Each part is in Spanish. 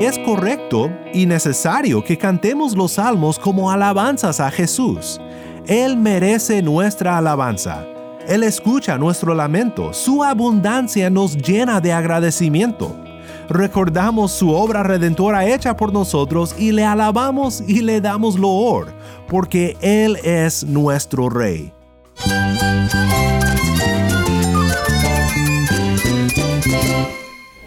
Es correcto y necesario que cantemos los salmos como alabanzas a Jesús. Él merece nuestra alabanza. Él escucha nuestro lamento. Su abundancia nos llena de agradecimiento. Recordamos su obra redentora hecha por nosotros y le alabamos y le damos loor, porque Él es nuestro Rey.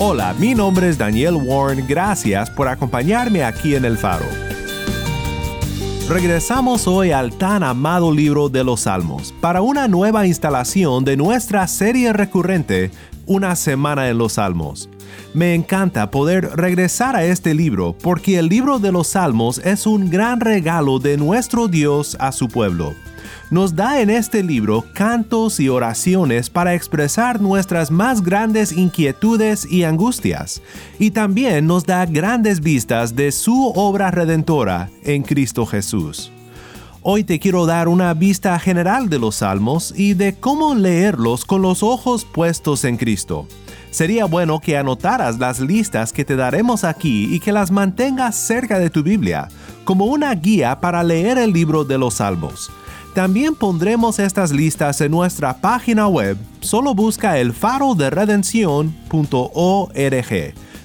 Hola, mi nombre es Daniel Warren, gracias por acompañarme aquí en El Faro. Regresamos hoy al tan amado libro de los Salmos para una nueva instalación de nuestra serie recurrente, Una Semana en los Salmos. Me encanta poder regresar a este libro porque el libro de los Salmos es un gran regalo de nuestro Dios a su pueblo nos da en este libro cantos y oraciones para expresar nuestras más grandes inquietudes y angustias, y también nos da grandes vistas de su obra redentora en Cristo Jesús. Hoy te quiero dar una vista general de los salmos y de cómo leerlos con los ojos puestos en Cristo. Sería bueno que anotaras las listas que te daremos aquí y que las mantengas cerca de tu Biblia, como una guía para leer el libro de los salmos. También pondremos estas listas en nuestra página web. Solo busca el faro de redención.org.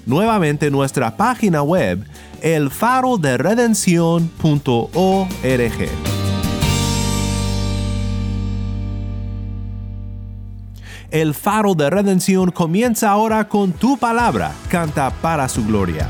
Nuevamente nuestra página web, el faro de redención.org. El faro de redención comienza ahora con tu palabra. Canta para su gloria.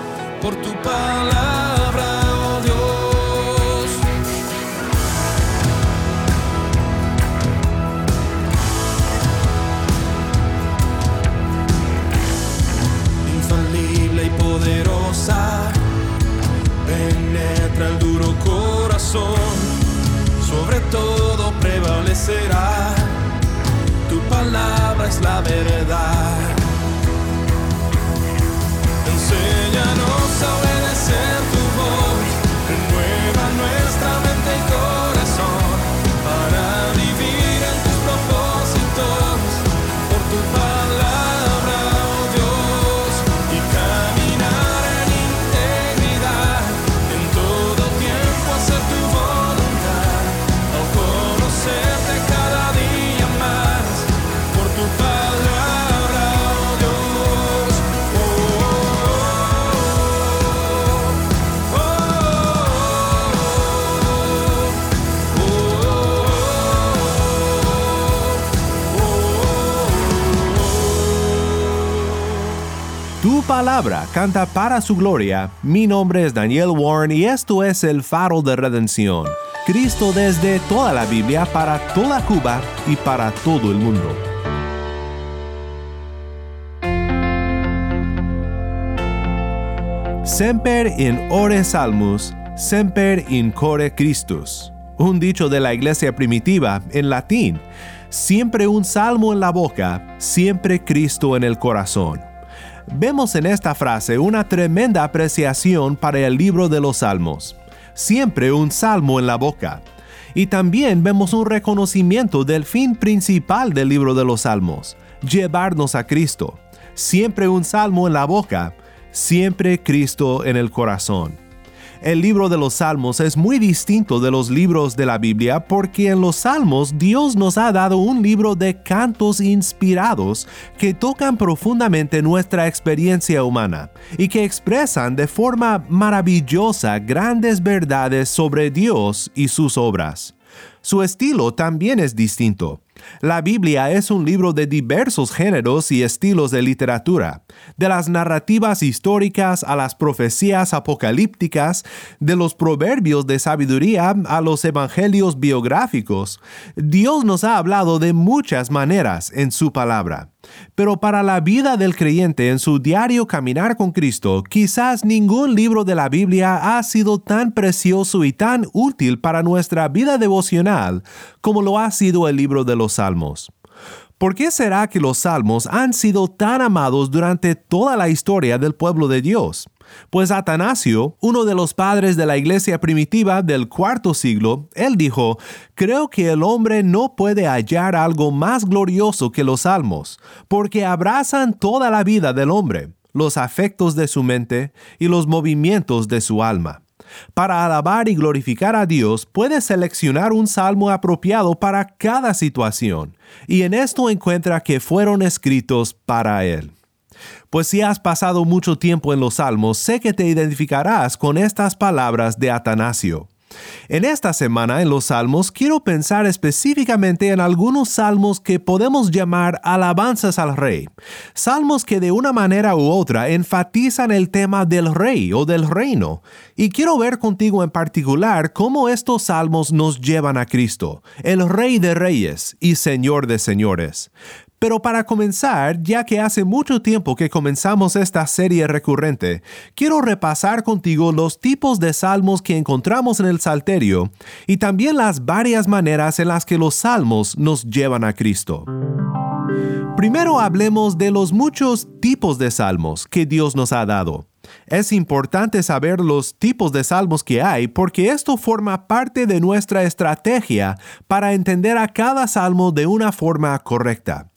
por tu palabra, oh Dios. Infalible y poderosa, penetra el duro corazón, sobre todo prevalecerá palabra es la verdad. Palabra canta para su gloria. Mi nombre es Daniel Warren y esto es el faro de redención. Cristo desde toda la Biblia para toda Cuba y para todo el mundo. Semper in ore salmus, semper in core Christus. Un dicho de la iglesia primitiva en latín. Siempre un salmo en la boca, siempre Cristo en el corazón. Vemos en esta frase una tremenda apreciación para el libro de los Salmos. Siempre un salmo en la boca. Y también vemos un reconocimiento del fin principal del libro de los Salmos, llevarnos a Cristo. Siempre un salmo en la boca, siempre Cristo en el corazón. El libro de los Salmos es muy distinto de los libros de la Biblia porque en los Salmos Dios nos ha dado un libro de cantos inspirados que tocan profundamente nuestra experiencia humana y que expresan de forma maravillosa grandes verdades sobre Dios y sus obras. Su estilo también es distinto. La Biblia es un libro de diversos géneros y estilos de literatura, de las narrativas históricas a las profecías apocalípticas, de los proverbios de sabiduría a los evangelios biográficos. Dios nos ha hablado de muchas maneras en su palabra. Pero para la vida del creyente en su diario caminar con Cristo, quizás ningún libro de la Biblia ha sido tan precioso y tan útil para nuestra vida devocional como lo ha sido el libro de los Salmos. ¿Por qué será que los salmos han sido tan amados durante toda la historia del pueblo de Dios? Pues Atanasio, uno de los padres de la iglesia primitiva del cuarto siglo, él dijo, creo que el hombre no puede hallar algo más glorioso que los salmos, porque abrazan toda la vida del hombre, los afectos de su mente y los movimientos de su alma. Para alabar y glorificar a Dios, puedes seleccionar un salmo apropiado para cada situación, y en esto encuentra que fueron escritos para Él. Pues si has pasado mucho tiempo en los salmos, sé que te identificarás con estas palabras de Atanasio. En esta semana en los salmos quiero pensar específicamente en algunos salmos que podemos llamar alabanzas al rey, salmos que de una manera u otra enfatizan el tema del rey o del reino, y quiero ver contigo en particular cómo estos salmos nos llevan a Cristo, el rey de reyes y señor de señores. Pero para comenzar, ya que hace mucho tiempo que comenzamos esta serie recurrente, quiero repasar contigo los tipos de salmos que encontramos en el Salterio y también las varias maneras en las que los salmos nos llevan a Cristo. Primero hablemos de los muchos tipos de salmos que Dios nos ha dado. Es importante saber los tipos de salmos que hay porque esto forma parte de nuestra estrategia para entender a cada salmo de una forma correcta.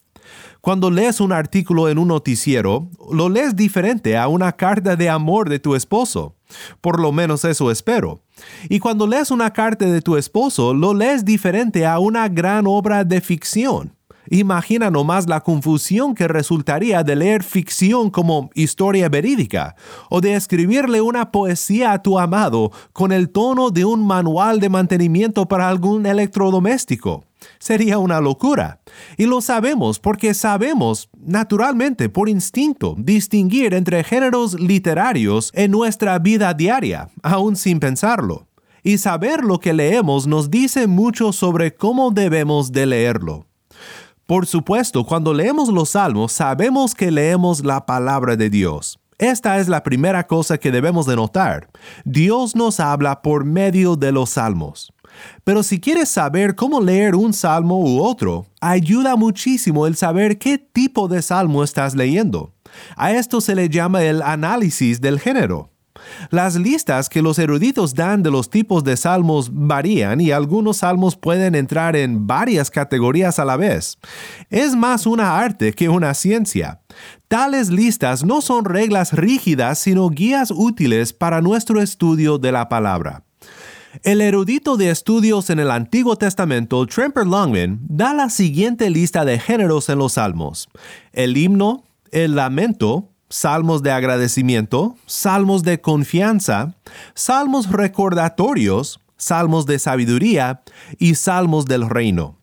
Cuando lees un artículo en un noticiero, lo lees diferente a una carta de amor de tu esposo. Por lo menos eso espero. Y cuando lees una carta de tu esposo, lo lees diferente a una gran obra de ficción. Imagina nomás la confusión que resultaría de leer ficción como historia verídica o de escribirle una poesía a tu amado con el tono de un manual de mantenimiento para algún electrodoméstico. Sería una locura. Y lo sabemos porque sabemos, naturalmente, por instinto, distinguir entre géneros literarios en nuestra vida diaria, aún sin pensarlo. Y saber lo que leemos nos dice mucho sobre cómo debemos de leerlo. Por supuesto, cuando leemos los salmos, sabemos que leemos la palabra de Dios. Esta es la primera cosa que debemos de notar. Dios nos habla por medio de los salmos. Pero si quieres saber cómo leer un salmo u otro, ayuda muchísimo el saber qué tipo de salmo estás leyendo. A esto se le llama el análisis del género. Las listas que los eruditos dan de los tipos de salmos varían y algunos salmos pueden entrar en varias categorías a la vez. Es más una arte que una ciencia. Tales listas no son reglas rígidas, sino guías útiles para nuestro estudio de la palabra. El erudito de estudios en el Antiguo Testamento, Tremper Longman, da la siguiente lista de géneros en los salmos. El himno, el lamento, salmos de agradecimiento, salmos de confianza, salmos recordatorios, salmos de sabiduría y salmos del reino.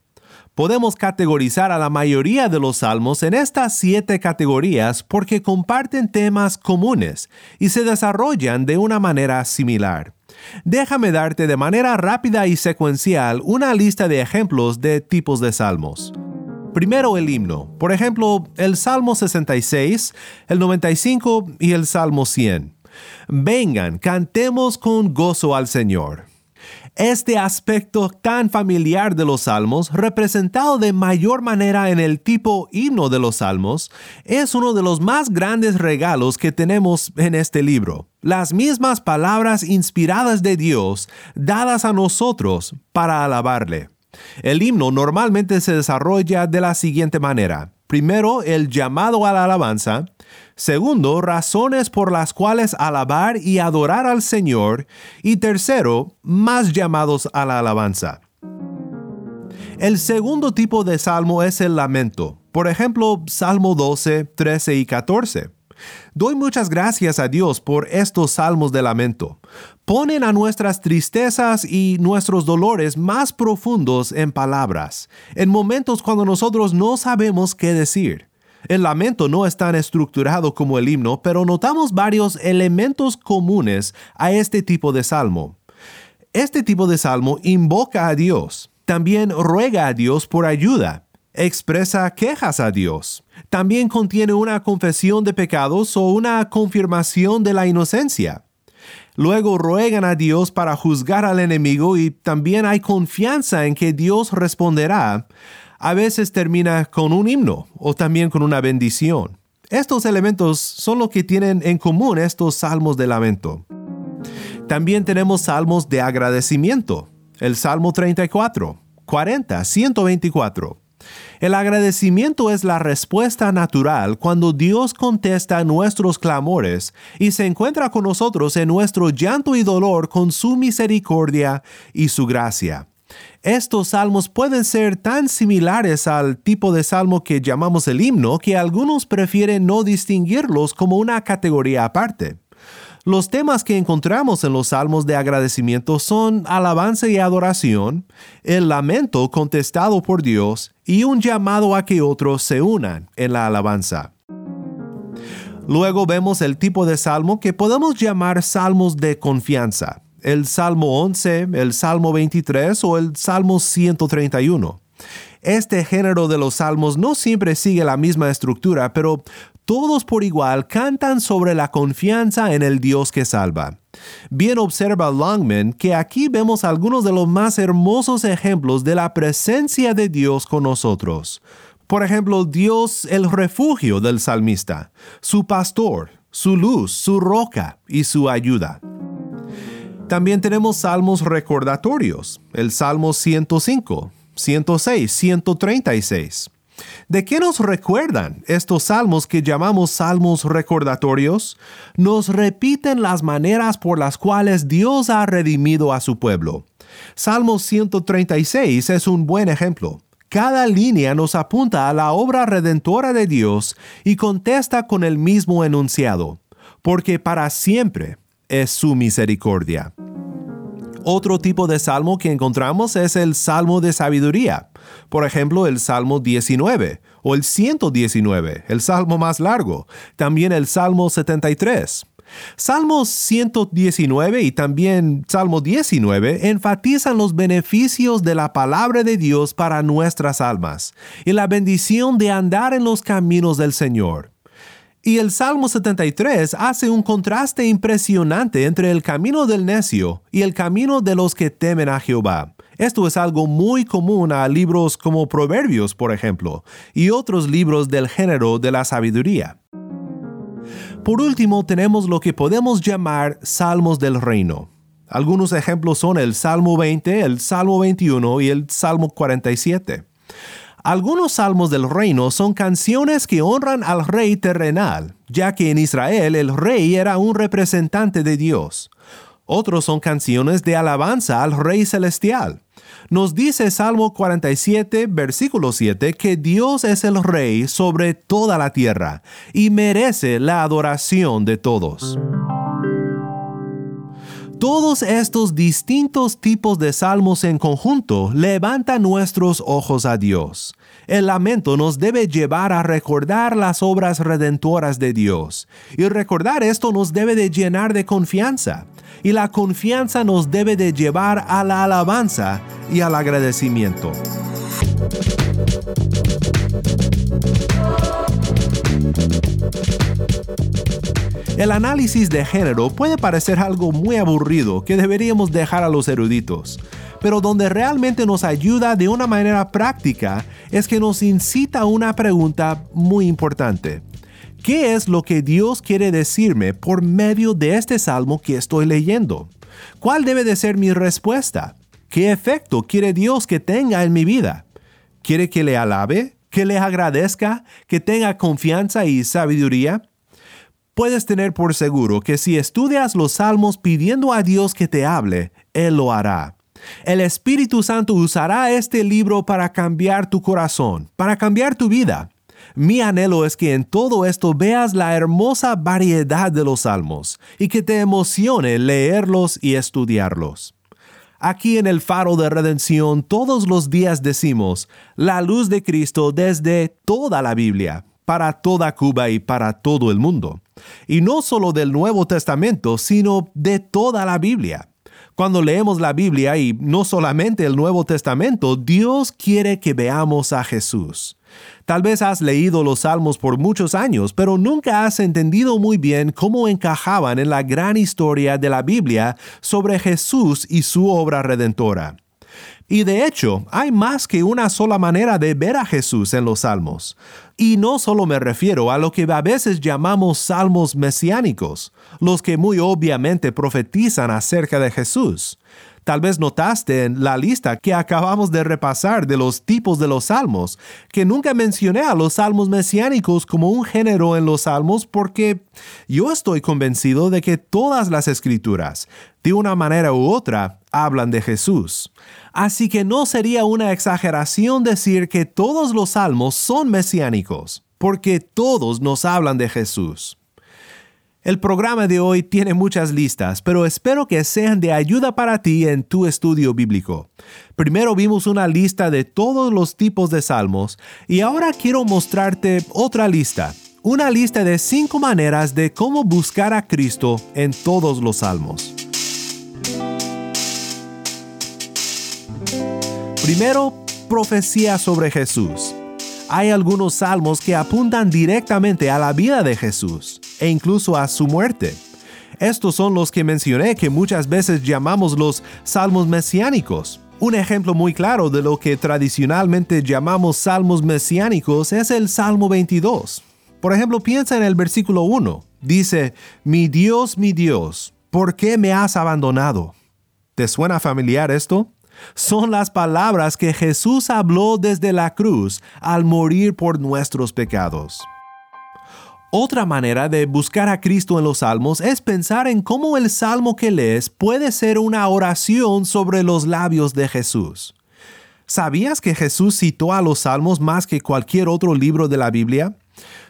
Podemos categorizar a la mayoría de los salmos en estas siete categorías porque comparten temas comunes y se desarrollan de una manera similar. Déjame darte de manera rápida y secuencial una lista de ejemplos de tipos de salmos. Primero el himno, por ejemplo, el Salmo 66, el 95 y el Salmo 100. Vengan, cantemos con gozo al Señor. Este aspecto tan familiar de los salmos, representado de mayor manera en el tipo himno de los salmos, es uno de los más grandes regalos que tenemos en este libro. Las mismas palabras inspiradas de Dios dadas a nosotros para alabarle. El himno normalmente se desarrolla de la siguiente manera. Primero, el llamado a la alabanza. Segundo, razones por las cuales alabar y adorar al Señor. Y tercero, más llamados a la alabanza. El segundo tipo de salmo es el lamento. Por ejemplo, Salmo 12, 13 y 14. Doy muchas gracias a Dios por estos salmos de lamento. Ponen a nuestras tristezas y nuestros dolores más profundos en palabras, en momentos cuando nosotros no sabemos qué decir. El lamento no es tan estructurado como el himno, pero notamos varios elementos comunes a este tipo de salmo. Este tipo de salmo invoca a Dios, también ruega a Dios por ayuda, expresa quejas a Dios, también contiene una confesión de pecados o una confirmación de la inocencia. Luego ruegan a Dios para juzgar al enemigo y también hay confianza en que Dios responderá. A veces termina con un himno o también con una bendición. Estos elementos son lo que tienen en común estos salmos de lamento. También tenemos salmos de agradecimiento. El Salmo 34, 40, 124. El agradecimiento es la respuesta natural cuando Dios contesta nuestros clamores y se encuentra con nosotros en nuestro llanto y dolor con su misericordia y su gracia. Estos salmos pueden ser tan similares al tipo de salmo que llamamos el himno que algunos prefieren no distinguirlos como una categoría aparte. Los temas que encontramos en los salmos de agradecimiento son alabanza y adoración, el lamento contestado por Dios y un llamado a que otros se unan en la alabanza. Luego vemos el tipo de salmo que podemos llamar salmos de confianza, el Salmo 11, el Salmo 23 o el Salmo 131. Este género de los salmos no siempre sigue la misma estructura, pero todos por igual cantan sobre la confianza en el Dios que salva. Bien observa Longman que aquí vemos algunos de los más hermosos ejemplos de la presencia de Dios con nosotros. Por ejemplo, Dios el refugio del salmista, su pastor, su luz, su roca y su ayuda. También tenemos salmos recordatorios, el Salmo 105, 106, 136. ¿De qué nos recuerdan estos salmos que llamamos salmos recordatorios? Nos repiten las maneras por las cuales Dios ha redimido a su pueblo. Salmo 136 es un buen ejemplo. Cada línea nos apunta a la obra redentora de Dios y contesta con el mismo enunciado, porque para siempre es su misericordia. Otro tipo de salmo que encontramos es el salmo de sabiduría. Por ejemplo, el salmo 19 o el 119, el salmo más largo. También el salmo 73. Salmos 119 y también Salmo 19 enfatizan los beneficios de la palabra de Dios para nuestras almas y la bendición de andar en los caminos del Señor. Y el Salmo 73 hace un contraste impresionante entre el camino del necio y el camino de los que temen a Jehová. Esto es algo muy común a libros como Proverbios, por ejemplo, y otros libros del género de la sabiduría. Por último, tenemos lo que podemos llamar salmos del reino. Algunos ejemplos son el Salmo 20, el Salmo 21 y el Salmo 47. Algunos salmos del reino son canciones que honran al rey terrenal, ya que en Israel el rey era un representante de Dios. Otros son canciones de alabanza al rey celestial. Nos dice Salmo 47, versículo 7, que Dios es el rey sobre toda la tierra y merece la adoración de todos. Todos estos distintos tipos de salmos en conjunto levantan nuestros ojos a Dios. El lamento nos debe llevar a recordar las obras redentoras de Dios. Y recordar esto nos debe de llenar de confianza. Y la confianza nos debe de llevar a la alabanza y al agradecimiento. El análisis de género puede parecer algo muy aburrido que deberíamos dejar a los eruditos, pero donde realmente nos ayuda de una manera práctica es que nos incita a una pregunta muy importante. ¿Qué es lo que Dios quiere decirme por medio de este salmo que estoy leyendo? ¿Cuál debe de ser mi respuesta? ¿Qué efecto quiere Dios que tenga en mi vida? ¿Quiere que le alabe? ¿Que le agradezca? ¿Que tenga confianza y sabiduría? Puedes tener por seguro que si estudias los salmos pidiendo a Dios que te hable, Él lo hará. El Espíritu Santo usará este libro para cambiar tu corazón, para cambiar tu vida. Mi anhelo es que en todo esto veas la hermosa variedad de los salmos y que te emocione leerlos y estudiarlos. Aquí en el faro de redención todos los días decimos, la luz de Cristo desde toda la Biblia, para toda Cuba y para todo el mundo. Y no solo del Nuevo Testamento, sino de toda la Biblia. Cuando leemos la Biblia y no solamente el Nuevo Testamento, Dios quiere que veamos a Jesús. Tal vez has leído los salmos por muchos años, pero nunca has entendido muy bien cómo encajaban en la gran historia de la Biblia sobre Jesús y su obra redentora. Y de hecho, hay más que una sola manera de ver a Jesús en los salmos. Y no solo me refiero a lo que a veces llamamos salmos mesiánicos, los que muy obviamente profetizan acerca de Jesús. Tal vez notaste en la lista que acabamos de repasar de los tipos de los salmos, que nunca mencioné a los salmos mesiánicos como un género en los salmos porque yo estoy convencido de que todas las escrituras, de una manera u otra, hablan de Jesús. Así que no sería una exageración decir que todos los salmos son mesiánicos, porque todos nos hablan de Jesús. El programa de hoy tiene muchas listas, pero espero que sean de ayuda para ti en tu estudio bíblico. Primero vimos una lista de todos los tipos de salmos y ahora quiero mostrarte otra lista, una lista de cinco maneras de cómo buscar a Cristo en todos los salmos. Primero, profecía sobre Jesús. Hay algunos salmos que apuntan directamente a la vida de Jesús e incluso a su muerte. Estos son los que mencioné que muchas veces llamamos los salmos mesiánicos. Un ejemplo muy claro de lo que tradicionalmente llamamos salmos mesiánicos es el Salmo 22. Por ejemplo, piensa en el versículo 1. Dice, Mi Dios, mi Dios, ¿por qué me has abandonado? ¿Te suena familiar esto? Son las palabras que Jesús habló desde la cruz al morir por nuestros pecados. Otra manera de buscar a Cristo en los salmos es pensar en cómo el salmo que lees puede ser una oración sobre los labios de Jesús. ¿Sabías que Jesús citó a los salmos más que cualquier otro libro de la Biblia?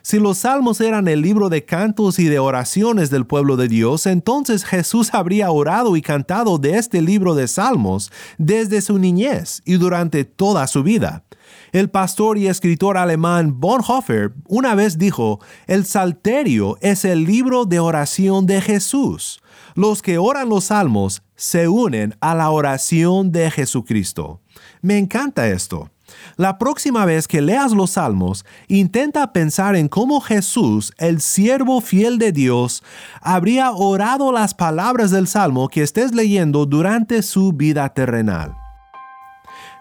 Si los salmos eran el libro de cantos y de oraciones del pueblo de Dios, entonces Jesús habría orado y cantado de este libro de salmos desde su niñez y durante toda su vida. El pastor y escritor alemán Bonhoeffer una vez dijo, el Salterio es el libro de oración de Jesús. Los que oran los salmos se unen a la oración de Jesucristo. Me encanta esto. La próxima vez que leas los salmos, intenta pensar en cómo Jesús, el siervo fiel de Dios, habría orado las palabras del salmo que estés leyendo durante su vida terrenal.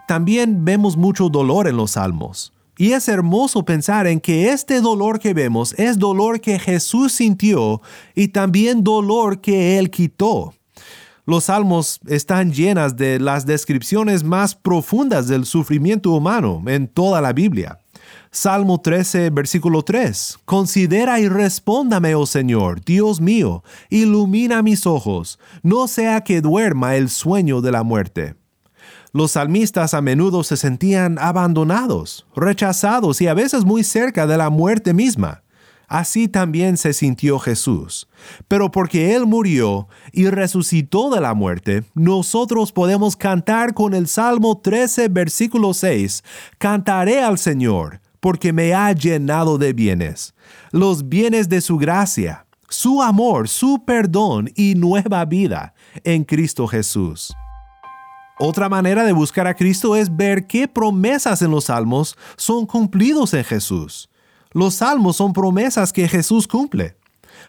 También vemos mucho dolor en los salmos. Y es hermoso pensar en que este dolor que vemos es dolor que Jesús sintió y también dolor que Él quitó. Los salmos están llenas de las descripciones más profundas del sufrimiento humano en toda la Biblia. Salmo 13, versículo 3. Considera y respóndame, oh Señor, Dios mío, ilumina mis ojos, no sea que duerma el sueño de la muerte. Los salmistas a menudo se sentían abandonados, rechazados y a veces muy cerca de la muerte misma. Así también se sintió Jesús. Pero porque Él murió y resucitó de la muerte, nosotros podemos cantar con el Salmo 13, versículo 6, Cantaré al Señor, porque me ha llenado de bienes, los bienes de su gracia, su amor, su perdón y nueva vida en Cristo Jesús. Otra manera de buscar a Cristo es ver qué promesas en los salmos son cumplidos en Jesús. Los salmos son promesas que Jesús cumple.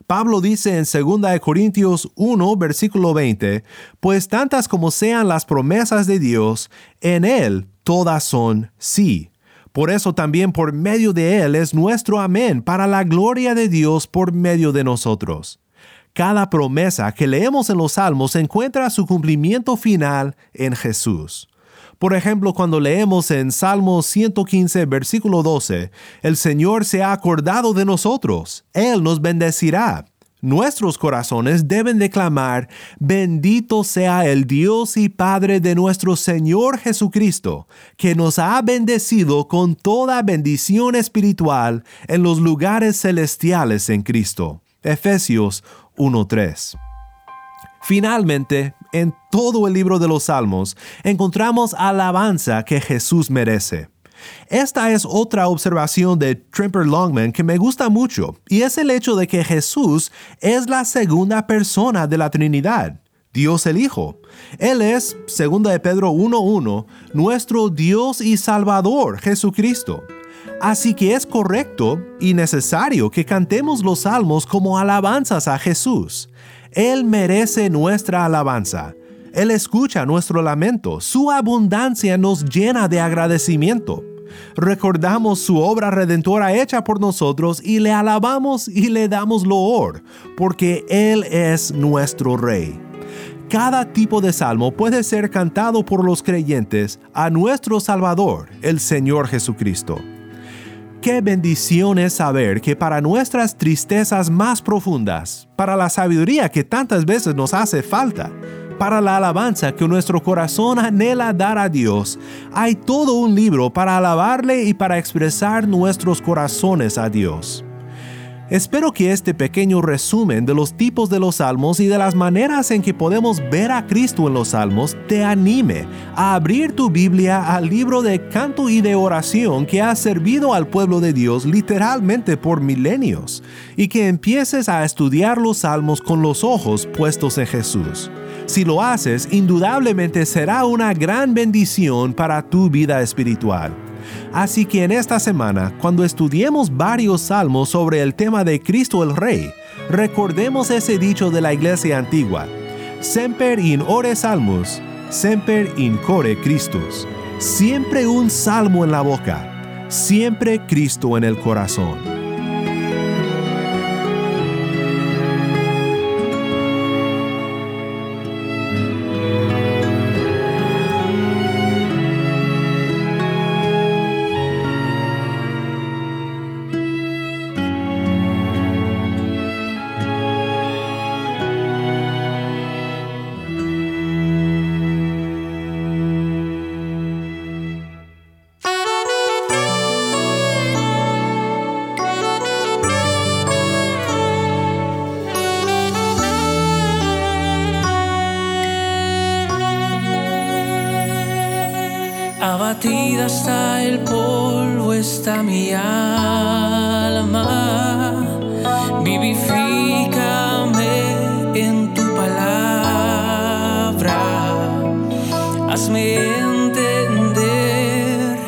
Pablo dice en 2 Corintios 1, versículo 20, Pues tantas como sean las promesas de Dios, en Él todas son sí. Por eso también por medio de Él es nuestro amén para la gloria de Dios por medio de nosotros. Cada promesa que leemos en los Salmos encuentra su cumplimiento final en Jesús. Por ejemplo, cuando leemos en Salmo 115, versículo 12, el Señor se ha acordado de nosotros, Él nos bendecirá. Nuestros corazones deben declamar, bendito sea el Dios y Padre de nuestro Señor Jesucristo, que nos ha bendecido con toda bendición espiritual en los lugares celestiales en Cristo. Efesios 1.3. Finalmente, en todo el libro de los Salmos encontramos alabanza que Jesús merece. Esta es otra observación de Trimper Longman que me gusta mucho, y es el hecho de que Jesús es la segunda persona de la Trinidad, Dios el Hijo. Él es, segunda de Pedro 1.1, nuestro Dios y Salvador, Jesucristo. Así que es correcto y necesario que cantemos los salmos como alabanzas a Jesús. Él merece nuestra alabanza. Él escucha nuestro lamento. Su abundancia nos llena de agradecimiento. Recordamos su obra redentora hecha por nosotros y le alabamos y le damos loor, porque Él es nuestro Rey. Cada tipo de salmo puede ser cantado por los creyentes a nuestro Salvador, el Señor Jesucristo. Qué bendición es saber que para nuestras tristezas más profundas, para la sabiduría que tantas veces nos hace falta, para la alabanza que nuestro corazón anhela dar a Dios, hay todo un libro para alabarle y para expresar nuestros corazones a Dios. Espero que este pequeño resumen de los tipos de los salmos y de las maneras en que podemos ver a Cristo en los salmos te anime a abrir tu Biblia al libro de canto y de oración que ha servido al pueblo de Dios literalmente por milenios y que empieces a estudiar los salmos con los ojos puestos en Jesús. Si lo haces, indudablemente será una gran bendición para tu vida espiritual. Así que en esta semana, cuando estudiemos varios salmos sobre el tema de Cristo el Rey, recordemos ese dicho de la iglesia antigua, Semper in ore salmus, semper in core Christus. Siempre un salmo en la boca, siempre Cristo en el corazón. Hasta el polvo está mi alma. Vivifícame en tu palabra. Hazme entender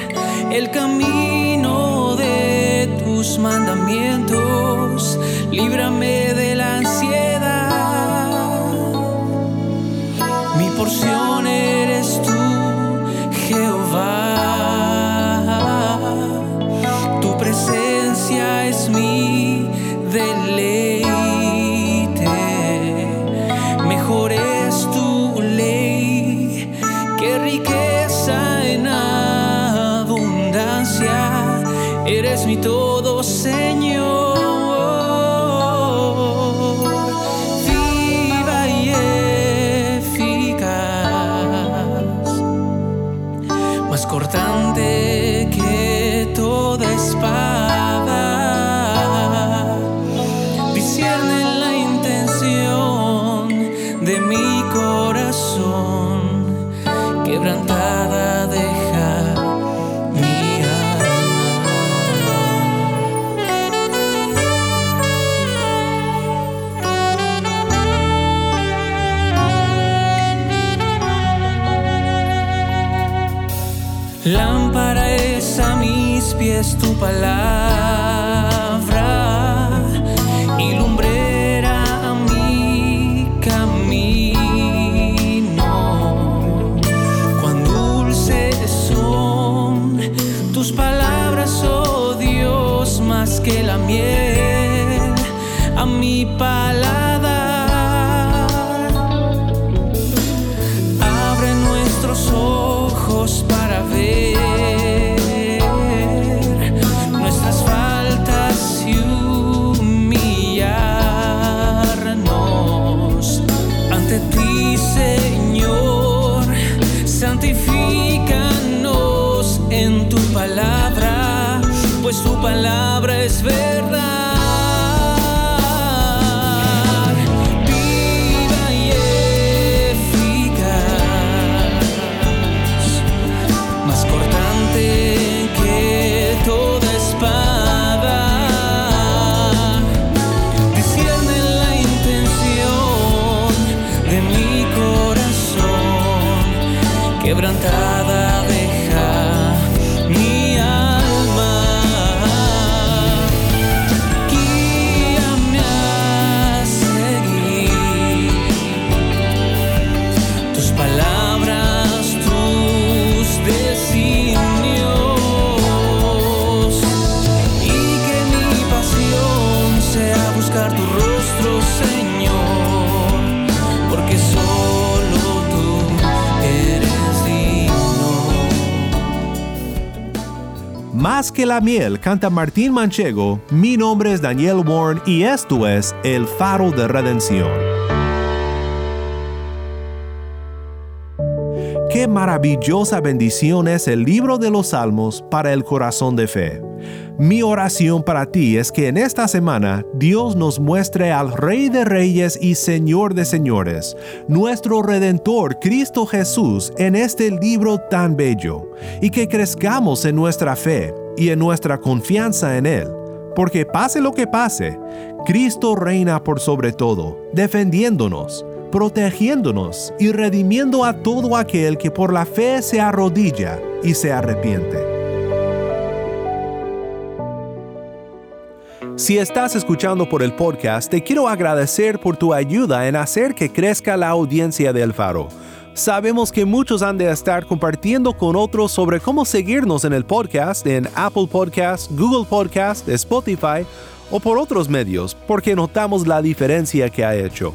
el camino de tus mandamientos. Líbrame de la ansiedad. Mi porción Lámpara es a mis pies tu palabra tu palabra es verdad. Porque solo tú eres. Más que la miel, canta Martín Manchego, mi nombre es Daniel Warren y esto es El Faro de Redención. Maravillosa bendición es el libro de los Salmos para el corazón de fe. Mi oración para ti es que en esta semana Dios nos muestre al Rey de Reyes y Señor de Señores, nuestro Redentor Cristo Jesús en este libro tan bello, y que crezcamos en nuestra fe y en nuestra confianza en Él. Porque pase lo que pase, Cristo reina por sobre todo, defendiéndonos, protegiéndonos y redimiendo a todo aquel que por la fe se arrodilla y se arrepiente. Si estás escuchando por el podcast, te quiero agradecer por tu ayuda en hacer que crezca la audiencia del faro. Sabemos que muchos han de estar compartiendo con otros sobre cómo seguirnos en el podcast en Apple Podcast, Google Podcast, Spotify o por otros medios, porque notamos la diferencia que ha hecho.